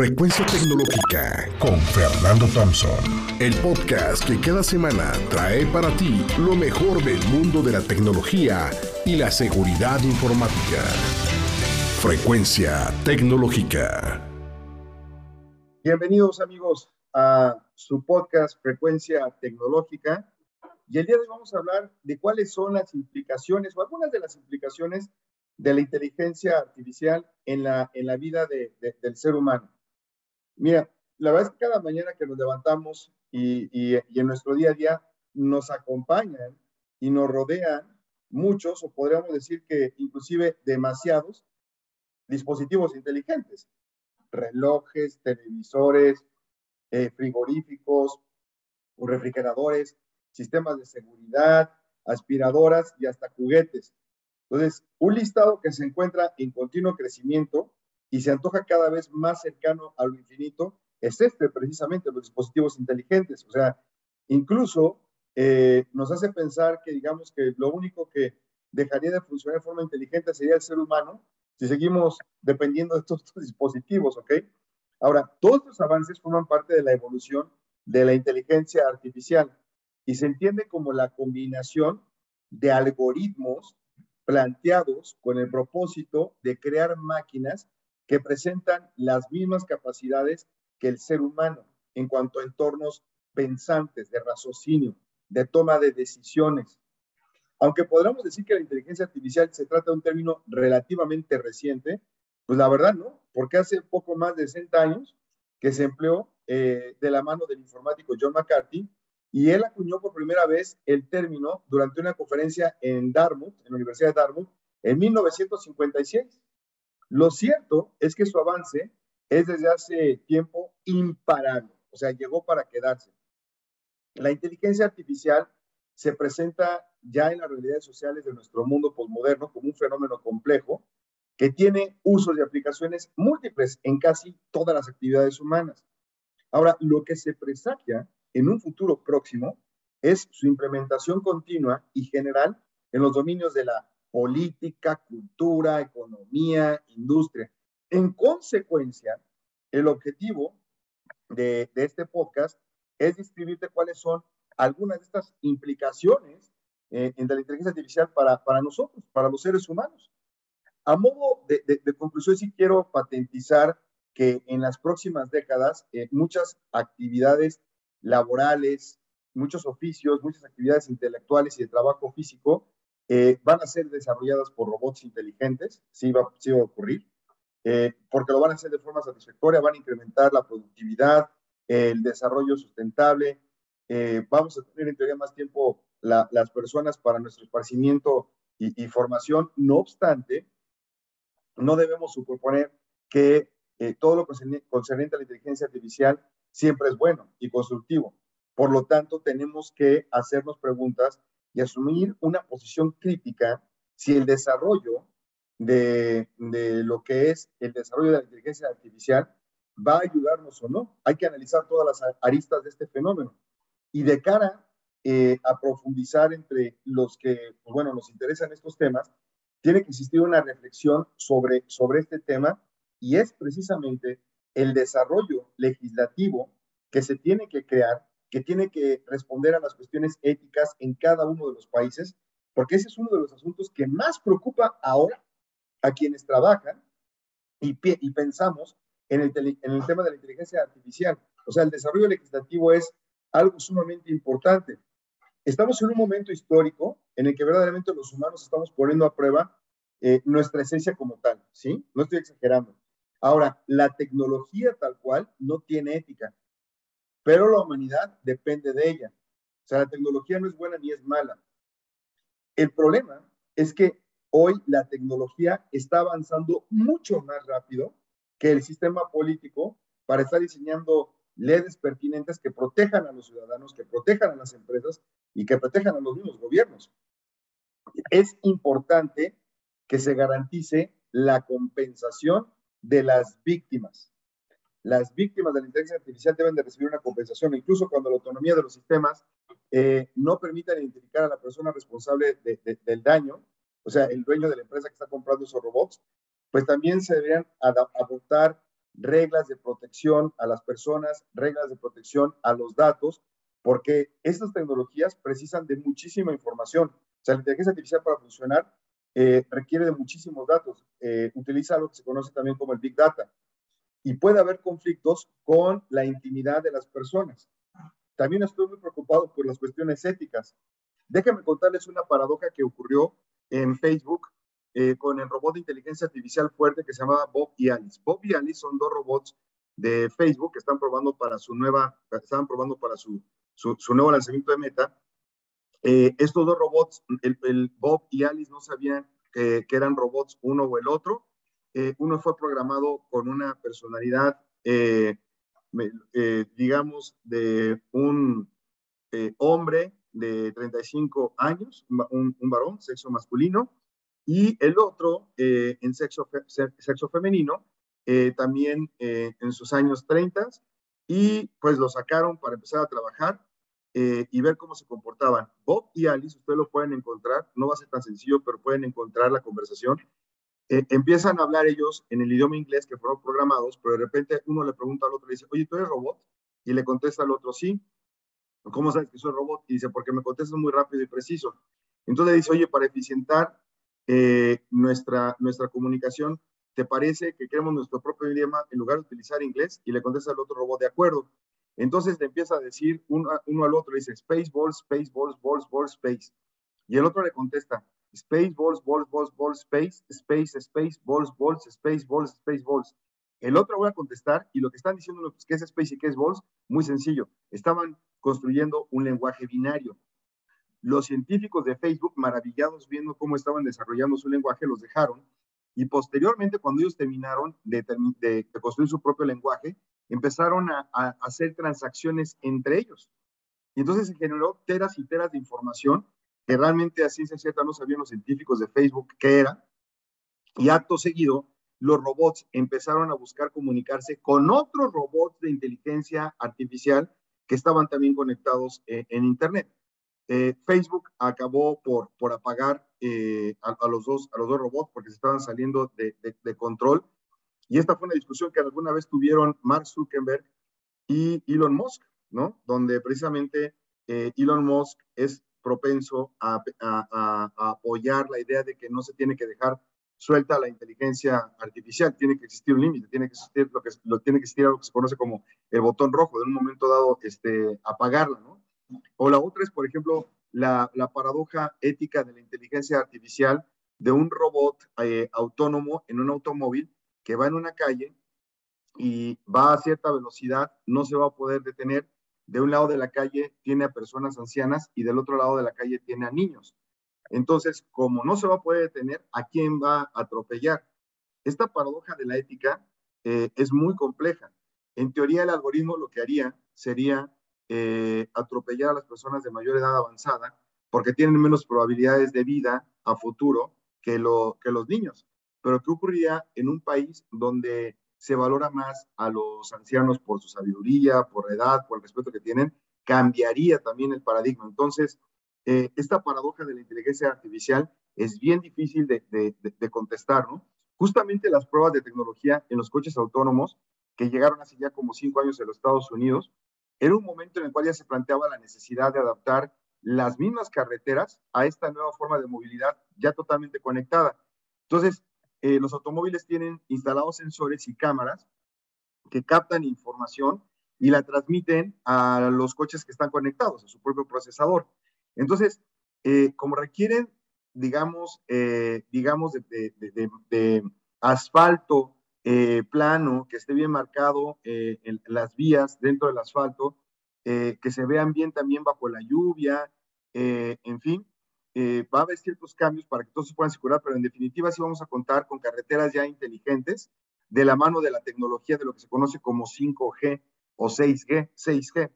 Frecuencia Tecnológica con Fernando Thompson. El podcast que cada semana trae para ti lo mejor del mundo de la tecnología y la seguridad informática. Frecuencia Tecnológica. Bienvenidos amigos a su podcast Frecuencia Tecnológica. Y el día de hoy vamos a hablar de cuáles son las implicaciones o algunas de las implicaciones de la inteligencia artificial en la, en la vida del ser humano. Mira, la verdad es que cada mañana que nos levantamos y, en nuestro día a día nos acompañan y nos rodean muchos, o podríamos decir que inclusive demasiados, dispositivos inteligentes, relojes, televisores, eh, frigoríficos, refrigeradores, sistemas de seguridad, aspiradoras y hasta juguetes. Entonces, un listado que se encuentra en continuo crecimiento y se antoja cada vez más cercano a lo infinito, es este precisamente, los dispositivos inteligentes. O sea, incluso eh, nos hace pensar que digamos que lo único que dejaría de funcionar de forma inteligente sería el ser humano si seguimos dependiendo de estos, estos dispositivos, ¿ok? Ahora, todos estos avances forman parte de la evolución de la inteligencia artificial y se entiende como la combinación de algoritmos planteados con el propósito de crear máquinas que presentan las mismas capacidades que el ser humano en cuanto a entornos pensantes, de raciocinio, de toma de decisiones. Aunque podríamos decir que la inteligencia artificial se trata de un término relativamente reciente, pues la verdad no, porque hace poco más de 60 años que se empleó eh, de la mano del informático John McCarthy y él acuñó por primera vez el término durante una conferencia en Dartmouth, en la Universidad de Dartmouth, en 1956. Lo cierto es que su avance es desde hace tiempo imparable, o sea, llegó para quedarse. La inteligencia artificial se presenta ya en las realidades sociales de nuestro mundo postmoderno como un fenómeno complejo que tiene usos y aplicaciones múltiples en casi todas las actividades humanas. Ahora, lo que se presagia en un futuro próximo es su implementación continua y general en los dominios de la política, cultura, economía, industria. En consecuencia, el objetivo de, este podcast es describirte cuáles son algunas de estas implicaciones eh, en la inteligencia artificial para, para nosotros, para los seres humanos. A modo de, conclusión, sí quiero patentizar que en las próximas décadas eh, muchas actividades laborales, muchos oficios, muchas actividades intelectuales y de trabajo físico eh, van a ser desarrolladas por robots inteligentes, sí va, sí va a ocurrir, eh, porque lo van a hacer de forma satisfactoria, van a incrementar la productividad, el desarrollo sustentable, eh, vamos a tener en teoría más tiempo las personas para nuestro esparcimiento y, y, formación, no obstante, no debemos suponer que todo lo concerniente a la inteligencia artificial siempre es bueno y constructivo. Por lo tanto, tenemos que hacernos preguntas y asumir una posición crítica si el desarrollo de, lo que es el desarrollo de la inteligencia artificial va a ayudarnos o no. Hay que analizar todas las aristas de este fenómeno. Y de cara eh, a profundizar entre los que, pues bueno, nos interesan estos temas, tiene que existir una reflexión sobre, sobre este tema y es precisamente el desarrollo legislativo que se tiene que crear que tiene que responder a las cuestiones éticas en cada uno de los países, porque ese es uno de los asuntos que más preocupa ahora a quienes trabajan y, pensamos en el, en el tema de la inteligencia artificial. O sea, el desarrollo legislativo es algo sumamente importante. Estamos en un momento histórico en el que verdaderamente los humanos estamos poniendo a prueba eh, nuestra esencia como tal, ¿sí? No estoy exagerando. Ahora, la tecnología tal cual no tiene ética pero la humanidad depende de ella. O sea, la tecnología no es buena ni es mala. El problema es que hoy la tecnología está avanzando mucho más rápido que el sistema político para estar diseñando leyes pertinentes que protejan a los ciudadanos, que protejan a las empresas y que protejan a los mismos gobiernos. Es importante que se garantice la compensación de las víctimas las víctimas de la inteligencia artificial deben de recibir una compensación, incluso cuando la autonomía de los sistemas eh, no permita identificar a la persona responsable del daño, o sea, el dueño de la empresa que está comprando esos robots, pues también se deberían adoptar reglas de protección a las personas, reglas de protección a los datos, porque estas tecnologías precisan de muchísima información. O sea, la inteligencia artificial para funcionar eh, requiere de muchísimos datos. Eh, utiliza lo que se conoce también como el Big Data. Y puede haber conflictos con la intimidad de las personas. También estoy muy preocupado por las cuestiones éticas. Déjenme contarles una paradoja que ocurrió en Facebook eh, con el robot de inteligencia artificial fuerte que se llamaba Bob y Alice. Bob y Alice son dos robots de Facebook que están probando para su nueva, estaban probando para su, su, nuevo lanzamiento de Meta. Eh, estos dos robots, el, Bob y Alice no sabían que, eran robots uno o el otro. Eh, uno fue programado con una personalidad, digamos, de un hombre de 35 años, un, varón, sexo masculino, y el otro eh, en sexo, sexo femenino, eh, también eh, en sus años 30, y pues lo sacaron para empezar a trabajar y ver cómo se comportaban. Bob y Alice, ustedes lo pueden encontrar, no va a ser tan sencillo, pero pueden encontrar la conversación. Empiezan a hablar ellos en el idioma inglés que fueron programados, pero de repente uno le pregunta al otro, le dice, oye, ¿tú eres robot? Y le contesta al otro, sí. ¿Cómo sabes que soy robot? Y dice, porque me contestas muy rápido y preciso. Entonces le dice, oye, para eficientar eh, nuestra, nuestra comunicación, ¿te parece que queremos nuestro propio idioma en lugar de utilizar inglés? Y le contesta al otro robot, de acuerdo. Entonces le empieza a decir uno, uno al otro, le dice space balls, space balls, balls, balls, space. Y el otro le contesta space balls, balls, balls, balls, space, space, space, balls, balls, space, balls, space, balls. El otro voy a contestar y lo que están diciendo pues, que es space y que es balls, muy sencillo. Estaban construyendo un lenguaje binario. Los científicos de Facebook, maravillados viendo cómo estaban desarrollando su lenguaje, los dejaron. Y posteriormente, cuando ellos terminaron de, construir su propio lenguaje, empezaron a, hacer transacciones entre ellos. Y entonces se generó teras y teras de información que realmente a ciencia cierta no sabían los científicos de Facebook qué era. Y acto seguido, los robots empezaron a buscar comunicarse con otros robots de inteligencia artificial que estaban también conectados eh, en Internet. Eh, Facebook acabó por, por apagar eh, a, los dos, a los dos robots porque se estaban saliendo de, de, control. Y esta fue una discusión que alguna vez tuvieron Mark Zuckerberg y Elon Musk, ¿no? Donde precisamente eh, Elon Musk es propenso a, apoyar la idea de que no se tiene que dejar suelta la inteligencia artificial, tiene que existir un límite, tiene que existir lo que, lo, tiene que existir algo que se conoce como el botón rojo, de un momento dado este, apagarla, ¿no? O la otra es, por ejemplo, la, paradoja ética de la inteligencia artificial de un robot eh, autónomo en un automóvil que va en una calle y va a cierta velocidad, no se va a poder detener. De un lado de la calle tiene a personas ancianas y del otro lado de la calle tiene a niños. Entonces, como no se va a poder detener, ¿a quién va a atropellar? Esta paradoja de la ética eh, es muy compleja. En teoría, el algoritmo lo que haría sería eh, atropellar a las personas de mayor edad avanzada porque tienen menos probabilidades de vida a futuro que, que los niños. Pero ¿qué ocurriría en un país donde se valora más a los ancianos por su sabiduría, por edad, por el respeto que tienen? Cambiaría también el paradigma. Entonces, eh, esta paradoja de la inteligencia artificial es bien difícil de, de, de, contestar, ¿no? Justamente las pruebas de tecnología en los coches autónomos que llegaron hace ya como cinco años en los Estados Unidos, era un momento en el cual ya se planteaba la necesidad de adaptar las mismas carreteras a esta nueva forma de movilidad ya totalmente conectada. Entonces, eh, los automóviles tienen instalados sensores y cámaras que captan información y la transmiten a los coches que están conectados, a su propio procesador. Entonces, eh, como requieren, digamos, eh, digamos de asfalto plano, que esté bien marcado en las vías dentro del asfalto, que se vean bien también bajo la lluvia, en fin, va a haber ciertos cambios para que todos se puedan asegurar, pero en definitiva sí vamos a contar con carreteras ya inteligentes de la mano de la tecnología de lo que se conoce como 5G o 6G, 6G.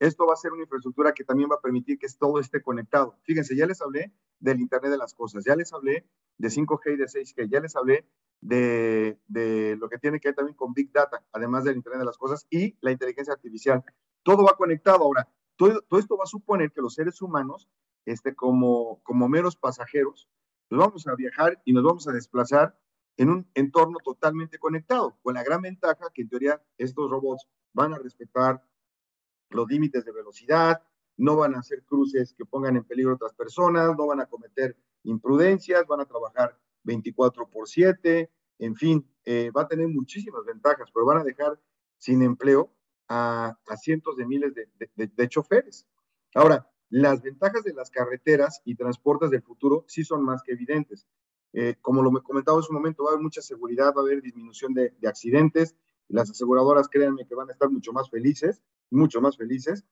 Esto va a ser una infraestructura que también va a permitir que todo esté conectado. Fíjense, ya les hablé del Internet de las Cosas, ya les hablé de 5G y de 6G, ya les hablé de, de, lo que tiene que ver también con Big Data, además del Internet de las Cosas y la inteligencia artificial. Todo va conectado ahora. Todo, todo esto va a suponer que los seres humanos, este, como, como meros pasajeros, nos vamos a viajar y nos vamos a desplazar en un entorno totalmente conectado, con la gran ventaja que en teoría estos robots van a respetar los límites de velocidad, no van a hacer cruces que pongan en peligro a otras personas, no van a cometer imprudencias, van a trabajar 24 por 7, en fin, eh, va a tener muchísimas ventajas, pero van a dejar sin empleo a, cientos de miles de, de, choferes. Ahora, las ventajas de las carreteras y transportes del futuro sí son más que evidentes. Eh, como lo comentaba en su momento, va a haber mucha seguridad, va a haber disminución de, accidentes. Las aseguradoras, créanme que van a estar mucho más felices, mucho más felices.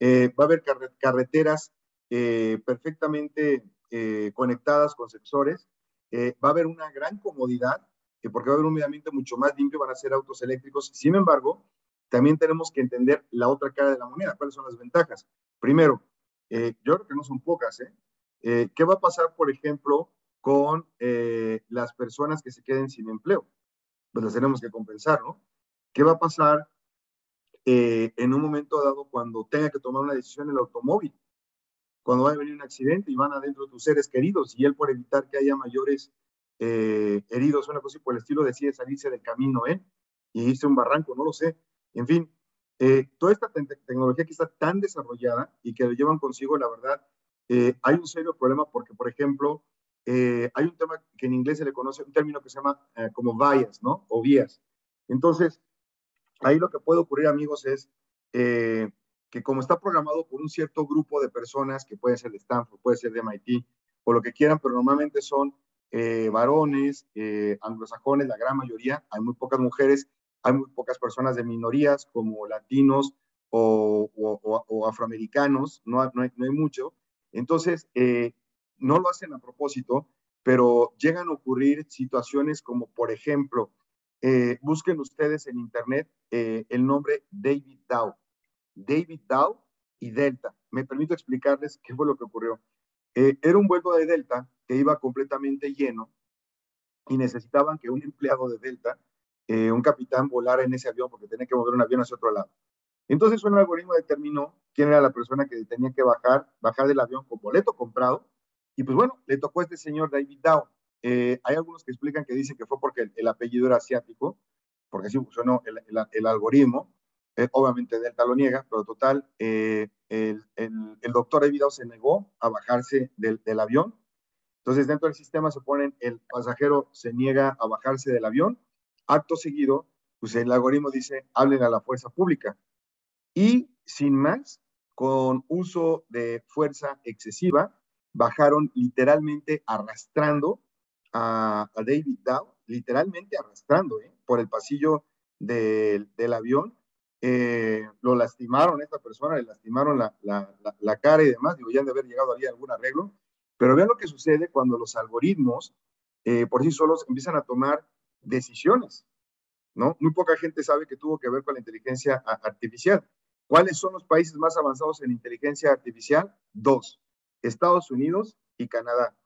Eh, va a haber carreteras eh, perfectamente conectadas con sensores. va a haber una gran comodidad, porque va a haber un medio ambiente mucho más limpio, van a ser autos eléctricos. Sin embargo, también tenemos que entender la otra cara de la moneda, cuáles son las ventajas. Primero, yo creo que no son pocas. ¿Qué va a pasar, por ejemplo, con eh, las personas que se queden sin empleo. Pues las tenemos que compensar, ¿no? ¿Qué va a pasar eh, en un momento dado cuando tenga que tomar una decisión el automóvil? Cuando va a venir un accidente y van adentro tus seres queridos y él por evitar que haya mayores eh, heridos una cosa por el estilo decide salirse del camino, ¿eh? Y hice un barranco, no lo sé. En fin, toda esta tecnología que está tan desarrollada y que lo llevan consigo, la verdad, hay un serio problema porque, por ejemplo, eh, hay un tema que en inglés se le conoce, un término que se llama eh, como bias, ¿no? O vías. Entonces, ahí lo que puede ocurrir, amigos, es eh, que como está programado por un cierto grupo de personas, que puede ser de Stanford, puede ser de MIT, o lo que quieran, pero normalmente son varones, anglosajones, la gran mayoría, hay muy pocas mujeres, hay muy pocas personas de minorías como latinos o, afroamericanos, no, no, hay, mucho. Entonces, no lo hacen a propósito, pero llegan a ocurrir situaciones como, por ejemplo, eh, busquen ustedes en internet eh, el nombre David Dow. David Dow y Delta. Me permito explicarles qué fue lo que ocurrió. Eh, era un vuelo de Delta que iba completamente lleno y necesitaban que un empleado de Delta, un capitán, volara en ese avión porque tenía que mover un avión hacia otro lado. Entonces un algoritmo determinó quién era la persona que tenía que bajar, bajar del avión con boleto comprado y pues bueno, le tocó a este señor David Dow. Eh, hay algunos que explican que dicen que fue porque el, apellido era asiático, porque así funcionó el, el, algoritmo. Eh, obviamente Delta lo niega, pero total, eh, el, doctor David Dow se negó a bajarse del, del avión. Entonces, dentro del sistema se ponen, el pasajero se niega a bajarse del avión. Acto seguido, pues el algoritmo dice, hablen a la fuerza pública. Y sin más, con uso de fuerza excesiva, bajaron literalmente arrastrando a, David Dow, literalmente arrastrando ¿eh? por el pasillo del, avión. Eh, lo lastimaron a esta persona, le lastimaron la, cara y demás, digo, ya han de haber llegado ahí a algún arreglo, pero vean lo que sucede cuando los algoritmos eh, por sí solos empiezan a tomar decisiones, ¿no? Muy poca gente sabe que tuvo que ver con la inteligencia artificial. ¿Cuáles son los países más avanzados en inteligencia artificial? Dos. Estados Unidos y Canadá.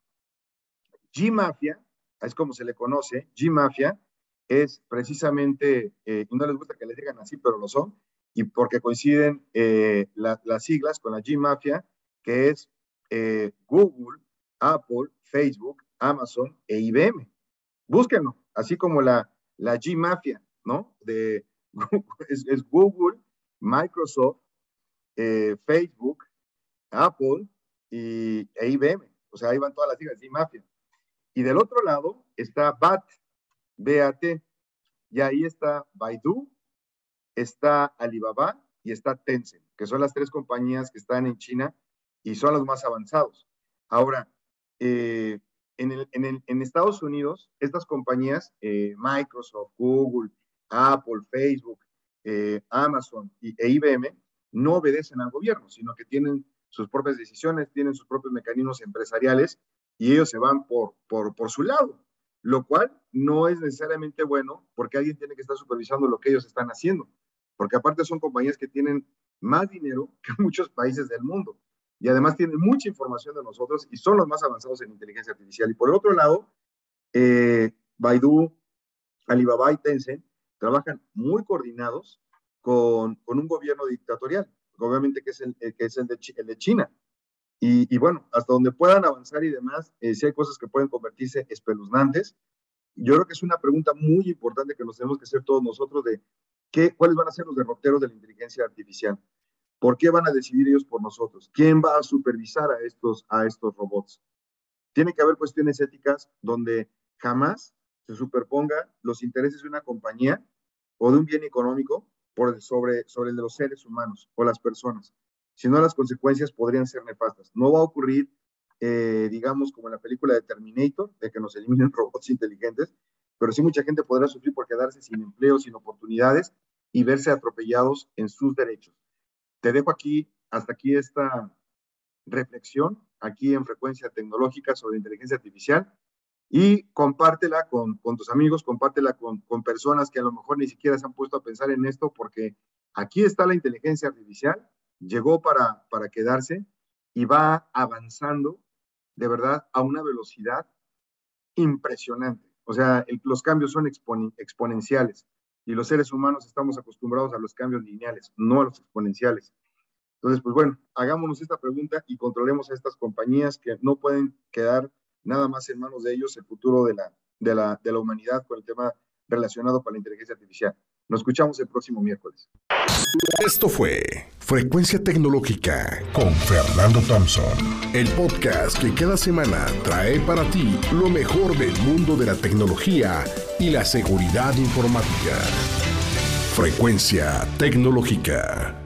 G-Mafia, es como se le conoce, G-Mafia es precisamente, eh, no les gusta que les digan así, pero lo son, y porque coinciden eh, las siglas con la G-Mafia, que es eh, Google, Apple, Facebook, Amazon e IBM. Búsquenlo, así como la, la G-Mafia, ¿no? De, es, Google, Microsoft, Facebook, Apple, y, e IBM. O sea, ahí van todas las siglas, y mafia. Y del otro lado está BAT, BAT, y ahí está Baidu, está Alibaba y está Tencent, que son las tres compañías que están en China y son los más avanzados. Ahora, eh, en, el, el, Estados Unidos, estas compañías, eh, Microsoft, Google, Apple, Facebook, eh, Amazon y, e IBM, no obedecen al gobierno, sino que tienen sus propias decisiones, tienen sus propios mecanismos empresariales y ellos se van por su lado, lo cual no es necesariamente bueno porque alguien tiene que estar supervisando lo que ellos están haciendo, porque aparte son compañías que tienen más dinero que muchos países del mundo y además tienen mucha información de nosotros y son los más avanzados en inteligencia artificial. Y por el otro lado, eh, Baidu, Alibaba y Tencent trabajan muy coordinados con, con un gobierno dictatorial obviamente que es el, eh, que es el, de, el de China. Y, y, bueno, hasta donde puedan avanzar y demás, eh, si hay cosas que pueden convertirse espeluznantes, yo creo que es una pregunta muy importante que nos tenemos que hacer todos nosotros de qué, cuáles van a ser los derroteros de la inteligencia artificial. ¿Por qué van a decidir ellos por nosotros? ¿Quién va a supervisar a estos, a estos robots? Tiene que haber cuestiones éticas donde jamás se superponga los intereses de una compañía o de un bien económico sobre, sobre los seres humanos o las personas. Si no, las consecuencias podrían ser nefastas. No va a ocurrir eh, digamos, como en la película de Terminator, de que nos eliminen robots inteligentes, pero sí mucha gente podrá sufrir por quedarse sin empleo, sin oportunidades y verse atropellados en sus derechos. Te dejo aquí, hasta aquí esta reflexión, aquí en Frecuencia Tecnológica sobre inteligencia artificial y compártela con, con tus amigos, compártela con, con personas que a lo mejor ni siquiera se han puesto a pensar en esto porque aquí está la inteligencia artificial, llegó para, para quedarse y va avanzando de verdad a una velocidad impresionante. O sea, los cambios son exponenciales y los seres humanos estamos acostumbrados a los cambios lineales, no a los exponenciales. Entonces, pues bueno, hagámonos esta pregunta y controlemos a estas compañías que no pueden quedar nada más en manos de ellos el futuro de la, de la, de la humanidad con el tema relacionado con la inteligencia artificial. Nos escuchamos el próximo miércoles. Esto fue Frecuencia Tecnológica con Fernando Thompson, el podcast que cada semana trae para ti lo mejor del mundo de la tecnología y la seguridad informática. Frecuencia Tecnológica.